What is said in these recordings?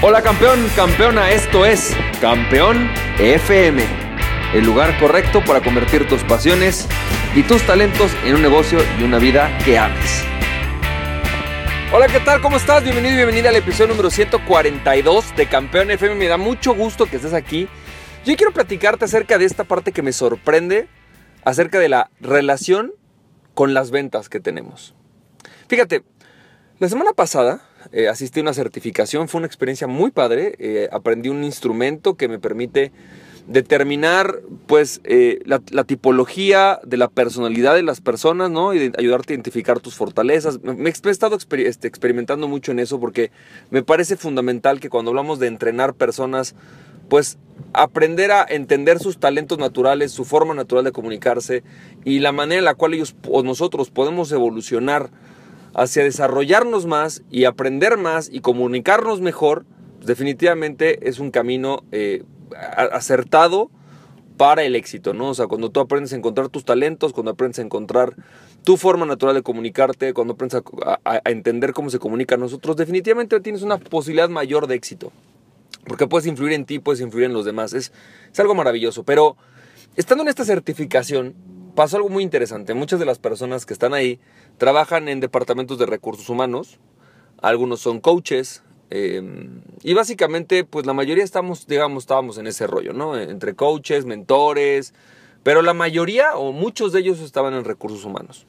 Hola campeón, campeona, esto es Campeón FM, el lugar correcto para convertir tus pasiones y tus talentos en un negocio y una vida que ames. Hola, ¿qué tal? ¿Cómo estás? Bienvenido y bienvenida al episodio número 142 de Campeón FM. Me da mucho gusto que estés aquí. Yo quiero platicarte acerca de esta parte que me sorprende, acerca de la relación con las ventas que tenemos. Fíjate, la semana pasada eh, asistí a una certificación, fue una experiencia muy padre, eh, aprendí un instrumento que me permite determinar pues eh, la, tipología de la personalidad de las personas, ¿no? Y ayudarte a identificar tus fortalezas. Me, he estado este, experimentando mucho en eso porque me parece fundamental que cuando hablamos de entrenar personas, pues aprender a entender sus talentos naturales, su forma natural de comunicarse y la manera en la cual ellos o nosotros podemos evolucionar hacia desarrollarnos más y aprender más y comunicarnos mejor, pues, definitivamente es un camino eh, acertado para el éxito, ¿no? O sea, cuando tú aprendes a encontrar tus talentos, cuando aprendes a encontrar tu forma natural de comunicarte, cuando aprendes a, entender cómo se comunica a nosotros, definitivamente tienes una posibilidad mayor de éxito. Porque puedes influir en ti, puedes influir en los demás. Es, es algo maravilloso. Pero estando en esta certificación, pasó algo muy interesante. Muchas de las personas que están ahí trabajan en departamentos de recursos humanos, algunos son coaches, em, y básicamente, pues la mayoría estamos, digamos, estábamos en ese rollo, ¿no? Entre coaches, mentores, pero la mayoría o muchos de ellos estaban en recursos humanos.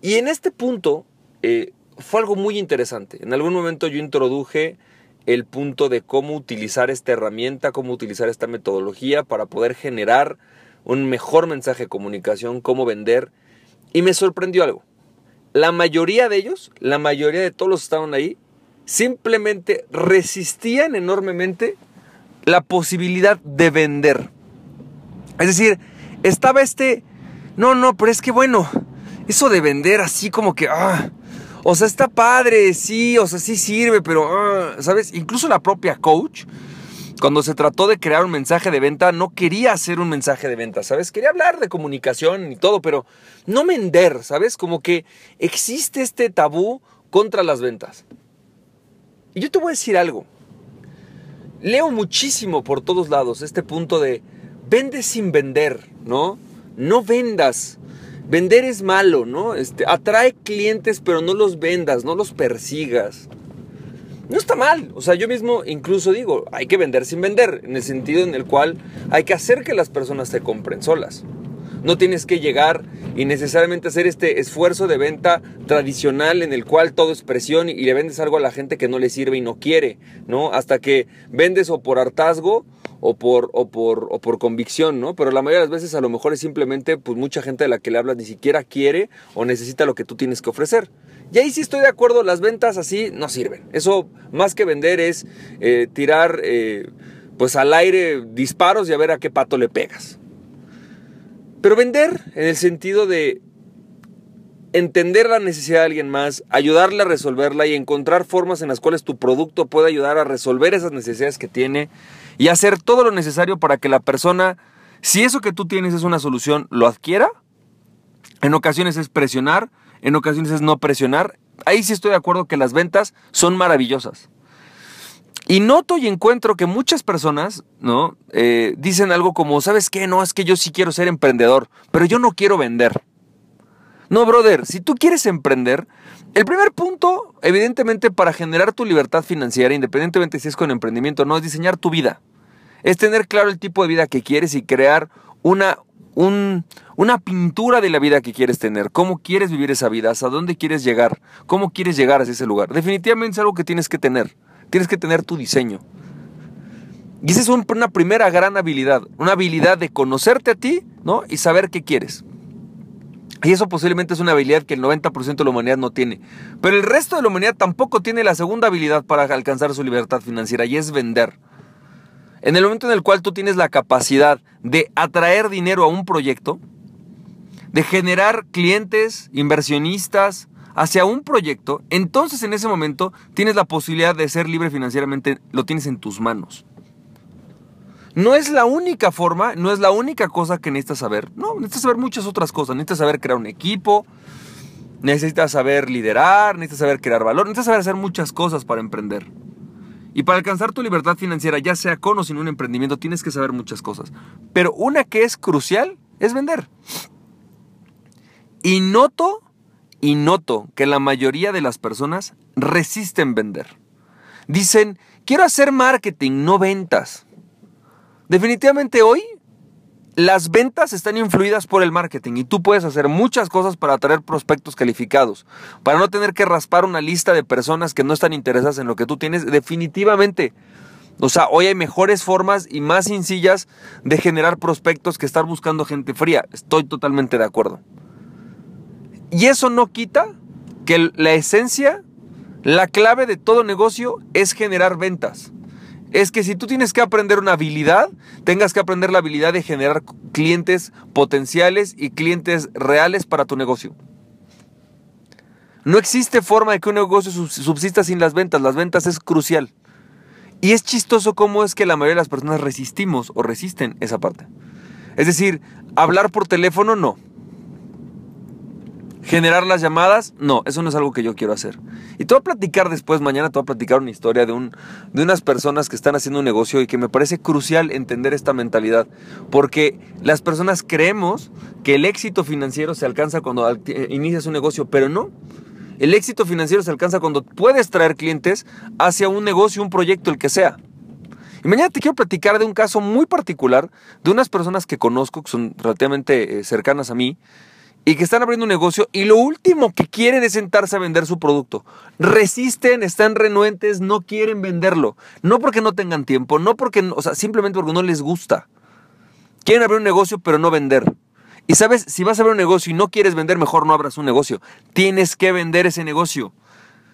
Y en este punto eh, fue algo muy interesante. En algún momento yo introduje el punto de cómo utilizar esta herramienta, cómo utilizar esta metodología para poder generar un mejor mensaje de comunicación, cómo vender. Y me sorprendió algo. La mayoría de ellos, la mayoría de todos los que estaban ahí, simplemente resistían enormemente la posibilidad de vender. Es decir, estaba este, no, no, pero es que bueno, eso de vender así como que, ah, o sea, está padre, sí, o sea, sí sirve, pero, ah, ¿sabes? Incluso la propia coach cuando se trató de crear un mensaje de venta, no quería hacer un mensaje de venta, ¿sabes? Quería hablar de comunicación y todo, pero no vender, ¿sabes? Como que existe este tabú contra las ventas. Y yo te voy a decir algo. Leo muchísimo por todos lados este punto de vende sin vender, ¿no? No vendas. Vender es malo, ¿no? Este, atrae clientes, pero no los vendas, no los persigas no está mal. O sea, yo mismo incluso digo, hay que vender sin vender, en el sentido en el cual hay que hacer que las personas te compren solas. No tienes que llegar y necesariamente hacer este esfuerzo de venta tradicional en el cual todo es presión y le vendes algo a la gente que no le sirve y no quiere, ¿no? Hasta que vendes o por hartazgo o por, o por, o por convicción, ¿no? Pero la mayoría de las veces a lo mejor es simplemente, pues mucha gente de la que le hablas ni siquiera quiere o necesita lo que tú tienes que ofrecer. Y ahí sí estoy de acuerdo, las ventas así no sirven. Eso más que vender es eh, tirar eh, pues al aire disparos y a ver a qué pato le pegas. Pero vender en el sentido de entender la necesidad de alguien más, ayudarle a resolverla y encontrar formas en las cuales tu producto puede ayudar a resolver esas necesidades que tiene y hacer todo lo necesario para que la persona, si eso que tú tienes es una solución, lo adquiera. En ocasiones es presionar, en ocasiones es no presionar. Ahí sí estoy de acuerdo que las ventas son maravillosas. Y noto y encuentro que muchas personas, ¿no? Eh, dicen algo como, ¿sabes qué? No, es que yo sí quiero ser emprendedor, pero yo no quiero vender. No, brother, si tú quieres emprender, el primer punto, evidentemente, para generar tu libertad financiera, independientemente si es con emprendimiento o no, es diseñar tu vida. Es tener claro el tipo de vida que quieres y crear una, una pintura de la vida que quieres tener, cómo quieres vivir esa vida, hasta dónde quieres llegar, cómo quieres llegar a ese lugar. Definitivamente es algo que tienes que tener, tienes que tener tu diseño. Y esa es una primera gran habilidad, una habilidad de conocerte a ti ¿no? y saber qué quieres. Y eso posiblemente es una habilidad que el 90% de la humanidad no tiene. Pero el resto de la humanidad tampoco tiene la segunda habilidad para alcanzar su libertad financiera y es vender. En el momento en el cual tú tienes la capacidad de atraer dinero a un proyecto, de generar clientes, inversionistas hacia un proyecto, entonces en ese momento tienes la posibilidad de ser libre financieramente, lo tienes en tus manos. No es la única forma, no es la única cosa que necesitas saber. No, necesitas saber muchas otras cosas. Necesitas saber crear un equipo, necesitas saber liderar, necesitas saber crear valor, necesitas saber hacer muchas cosas para emprender. Y para alcanzar tu libertad financiera, ya sea con o sin un emprendimiento, tienes que saber muchas cosas. Pero una que es crucial es vender. Y noto, y noto que la mayoría de las personas resisten vender. Dicen, quiero hacer marketing, no ventas. Definitivamente hoy las ventas están influidas por el marketing y tú puedes hacer muchas cosas para atraer prospectos calificados, para no tener que raspar una lista de personas que no están interesadas en lo que tú tienes. Definitivamente. O sea, hoy hay mejores formas y más sencillas de generar prospectos que estar buscando gente fría. Estoy totalmente de acuerdo. Y eso no quita que la esencia, la clave de todo negocio es generar ventas es que si tú tienes que aprender una habilidad, tengas que aprender la habilidad de generar clientes potenciales y clientes reales para tu negocio. No existe forma de que un negocio subsista sin las ventas. Las ventas es crucial. Y es chistoso cómo es que la mayoría de las personas resistimos o resisten esa parte. Es decir, hablar por teléfono no. Generar las llamadas, no, eso no es algo que yo quiero hacer. Y te voy a platicar después, mañana te voy a platicar una historia de, un, de unas personas que están haciendo un negocio y que me parece crucial entender esta mentalidad. Porque las personas creemos que el éxito financiero se alcanza cuando eh, inicias un negocio, pero no. El éxito financiero se alcanza cuando puedes traer clientes hacia un negocio, un proyecto, el que sea. Y mañana te quiero platicar de un caso muy particular de unas personas que conozco, que son relativamente eh, cercanas a mí, y que están abriendo un negocio y lo último que quieren es sentarse a vender su producto. Resisten, están renuentes, no quieren venderlo. No porque no tengan tiempo, no porque, o sea, simplemente porque no les gusta. Quieren abrir un negocio pero no vender. Y sabes, si vas a abrir un negocio y no quieres vender, mejor no abras un negocio. Tienes que vender ese negocio.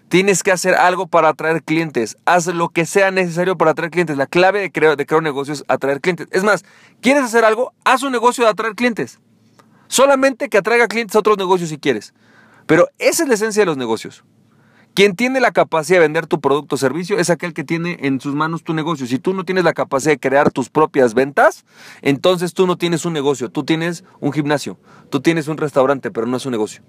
Tienes que hacer algo para atraer clientes. Haz lo que sea necesario para atraer clientes. La clave de crear, de crear un es atraer clientes. Es más, ¿quieres hacer algo? Haz un negocio de atraer clientes. Solamente que atraiga clientes a otros negocios si quieres. Pero esa es la esencia de los negocios. Quien tiene la capacidad de vender tu producto o servicio es aquel que tiene en sus manos tu negocio. Si tú no tienes la capacidad de crear tus propias ventas, entonces tú no tienes un negocio, tú tienes un gimnasio, tú tienes un restaurante, pero no es un negocio.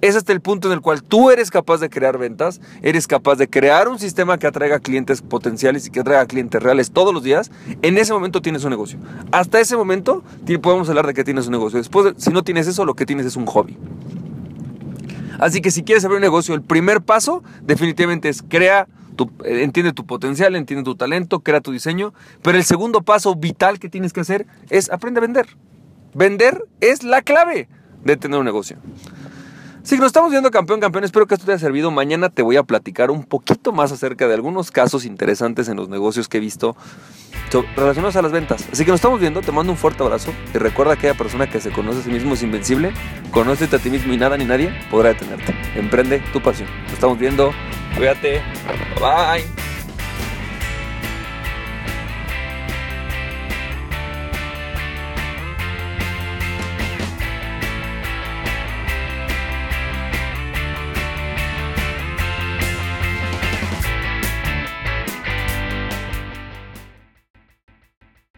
Es hasta el punto en el cual tú eres capaz de crear ventas, eres capaz de crear un sistema que atraiga clientes potenciales y que atraiga clientes reales todos los días. En ese momento tienes un negocio. Hasta ese momento podemos hablar de que tienes un negocio. Después, si no tienes eso, lo que tienes es un hobby. Así que si quieres abrir un negocio, el primer paso definitivamente es crea tu, eh, entiende tu potencial, entiende tu talento, crea tu diseño. Pero el segundo paso vital que tienes que hacer es aprende a vender. Vender es la clave de tener un negocio. Sí, nos estamos viendo campeón, campeón. Espero que esto te haya servido. Mañana te voy a platicar un poquito más acerca de algunos casos interesantes en los negocios que he visto relacionados a las ventas. Así que nos estamos viendo. Te mando un fuerte abrazo. Y recuerda que aquella persona que se conoce a sí mismo es invencible. Conócete a ti mismo y nada ni nadie podrá detenerte. Emprende tu pasión. Nos estamos viendo. Cuídate. Bye.